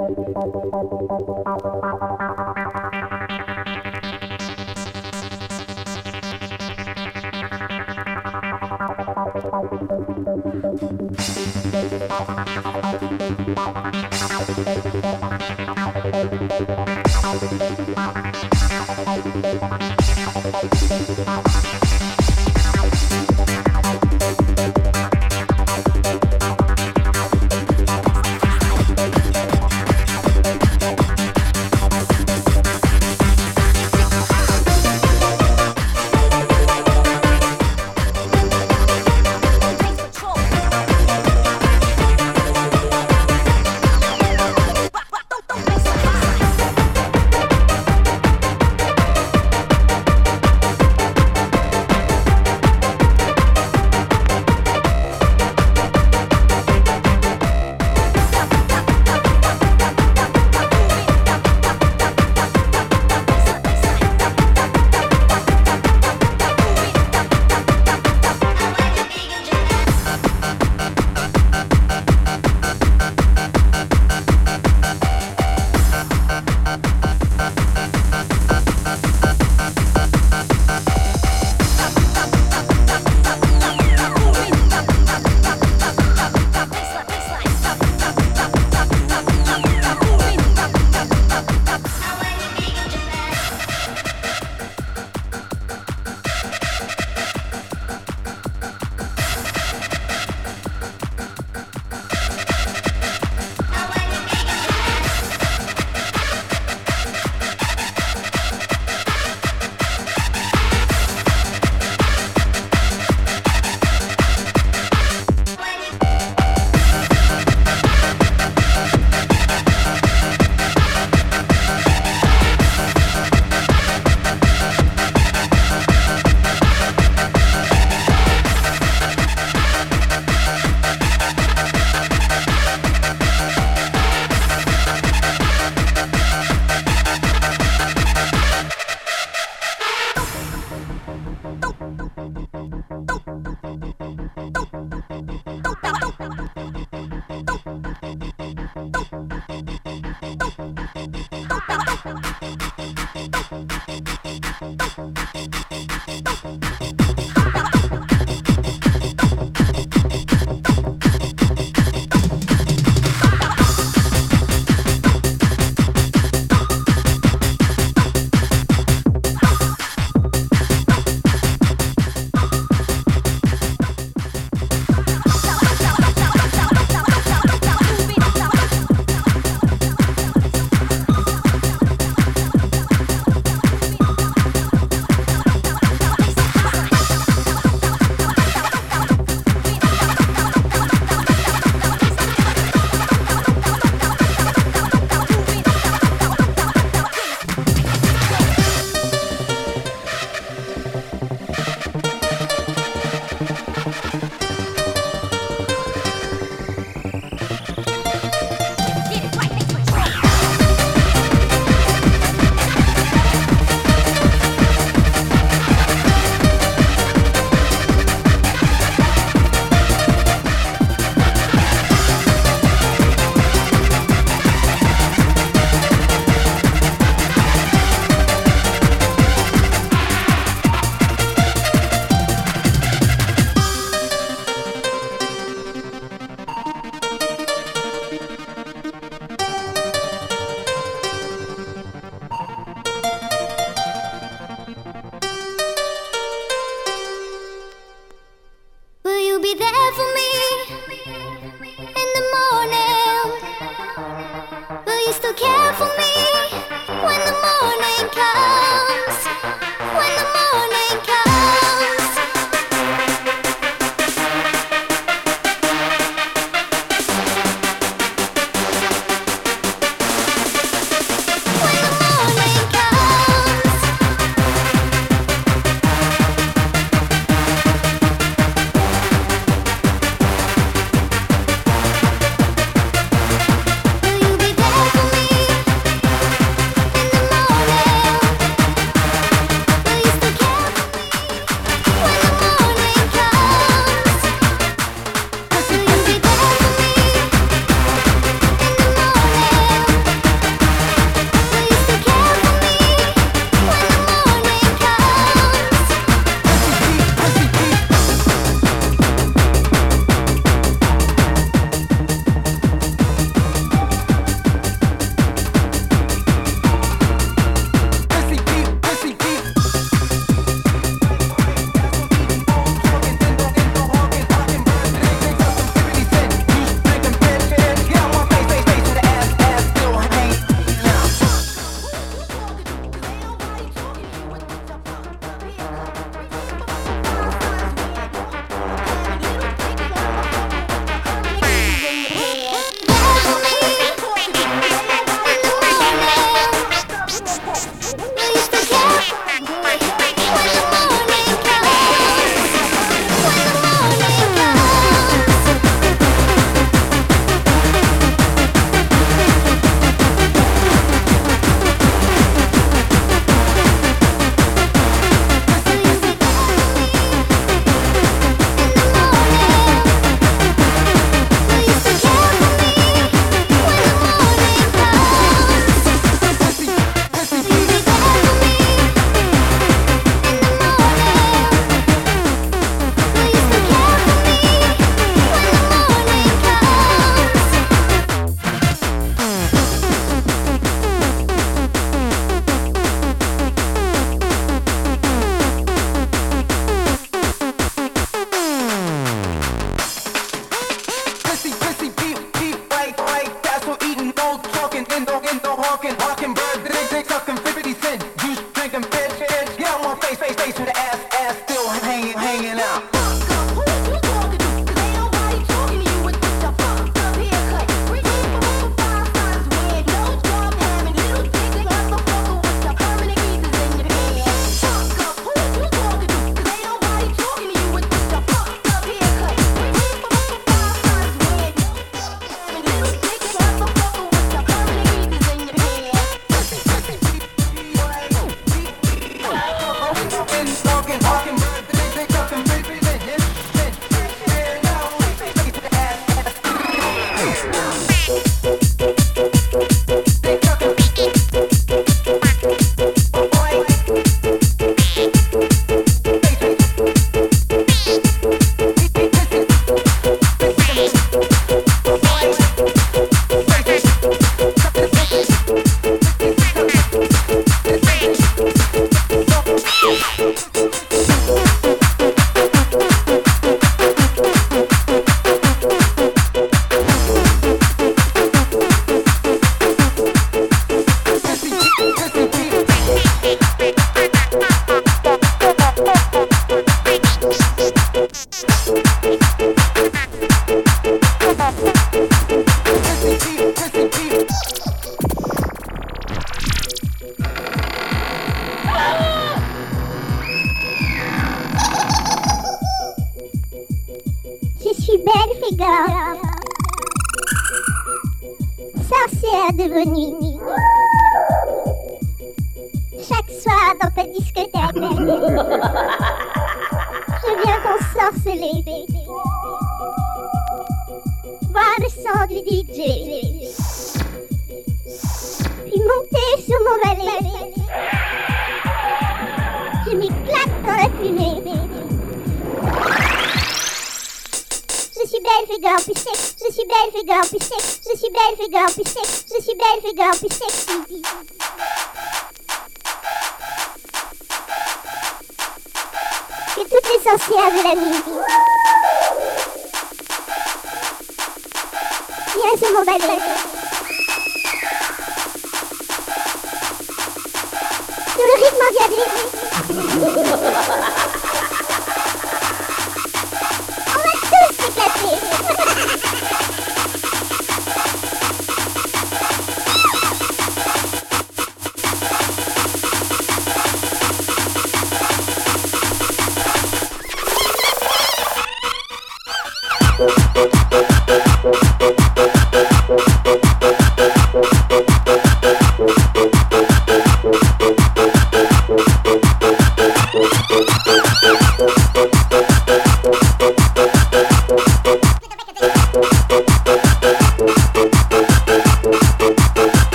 Thank you.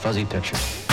fuzzy picture.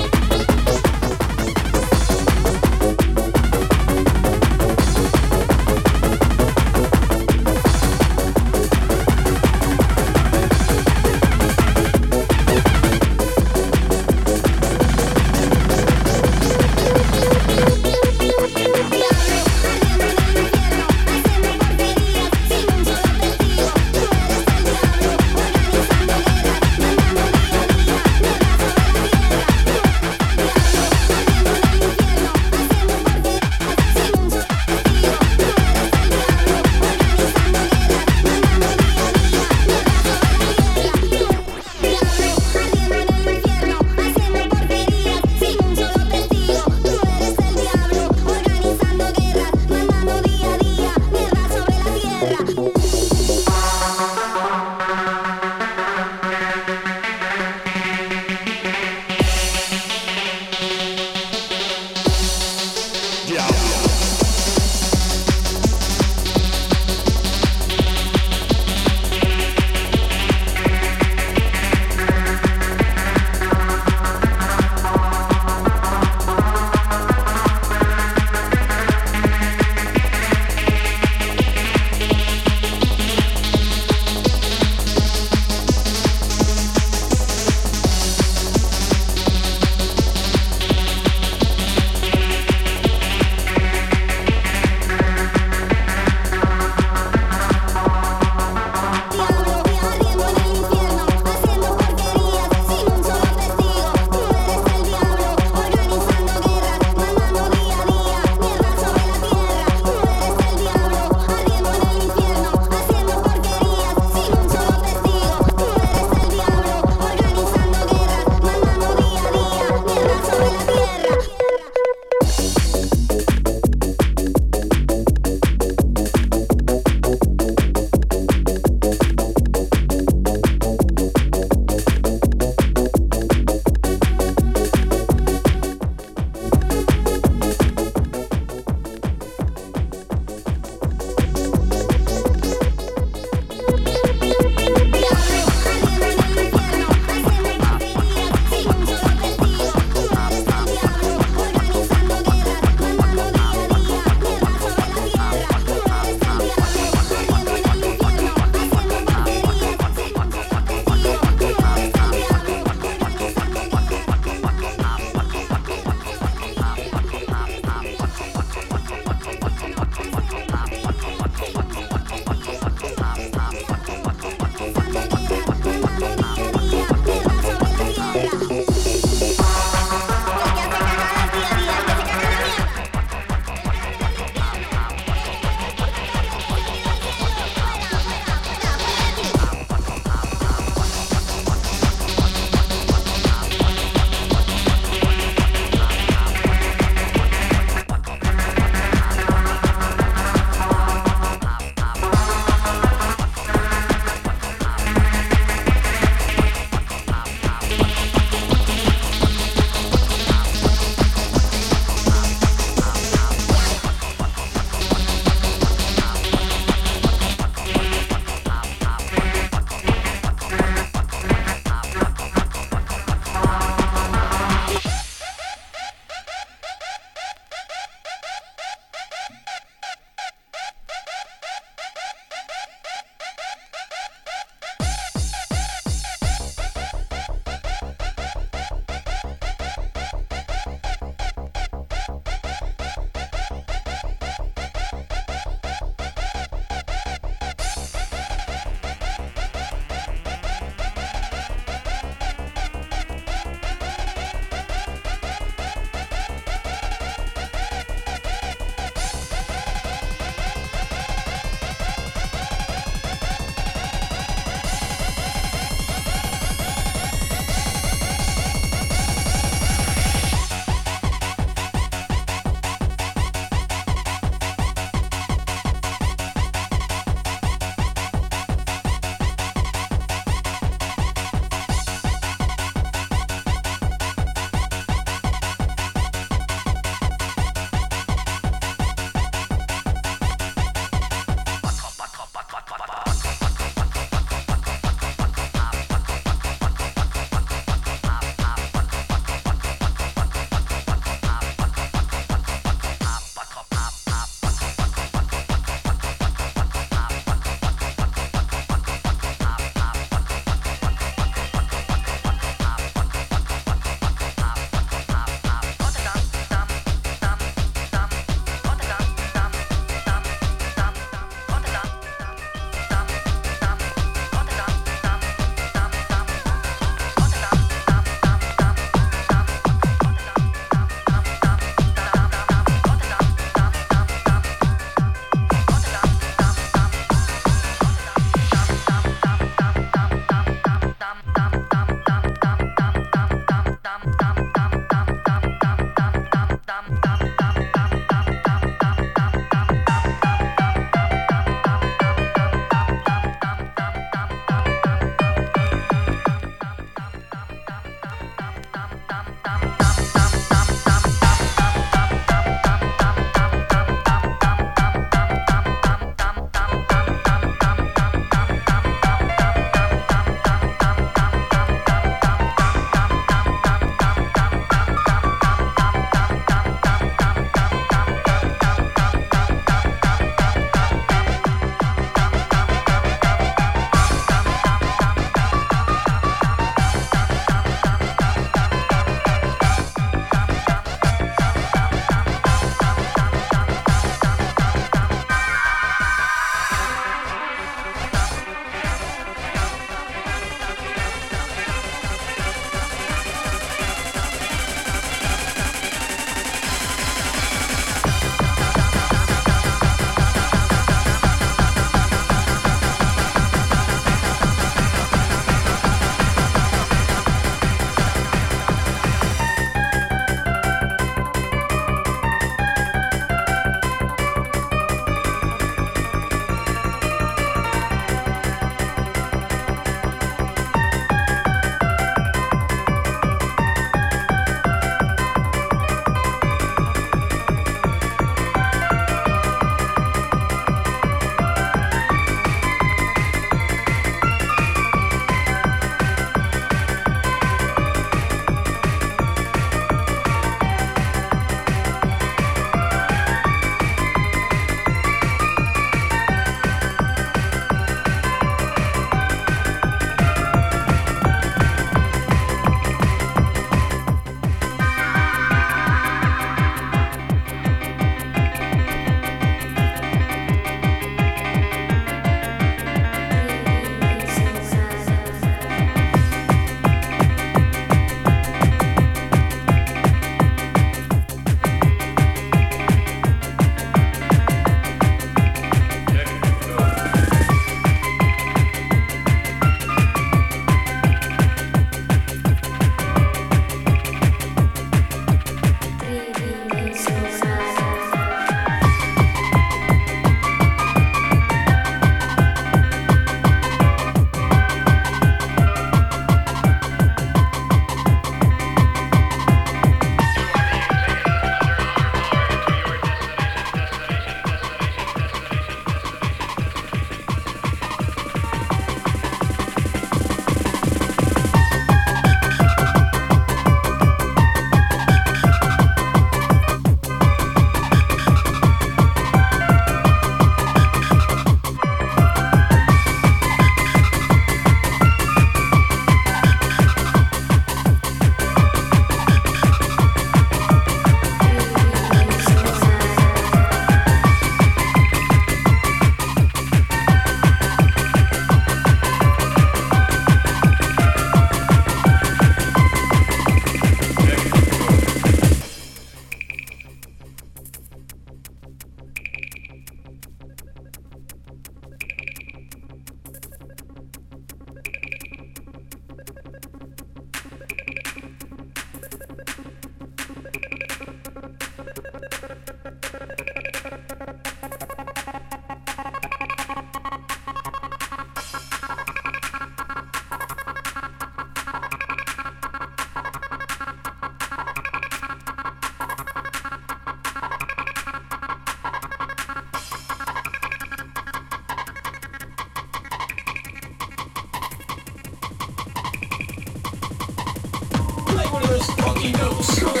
Kino Show.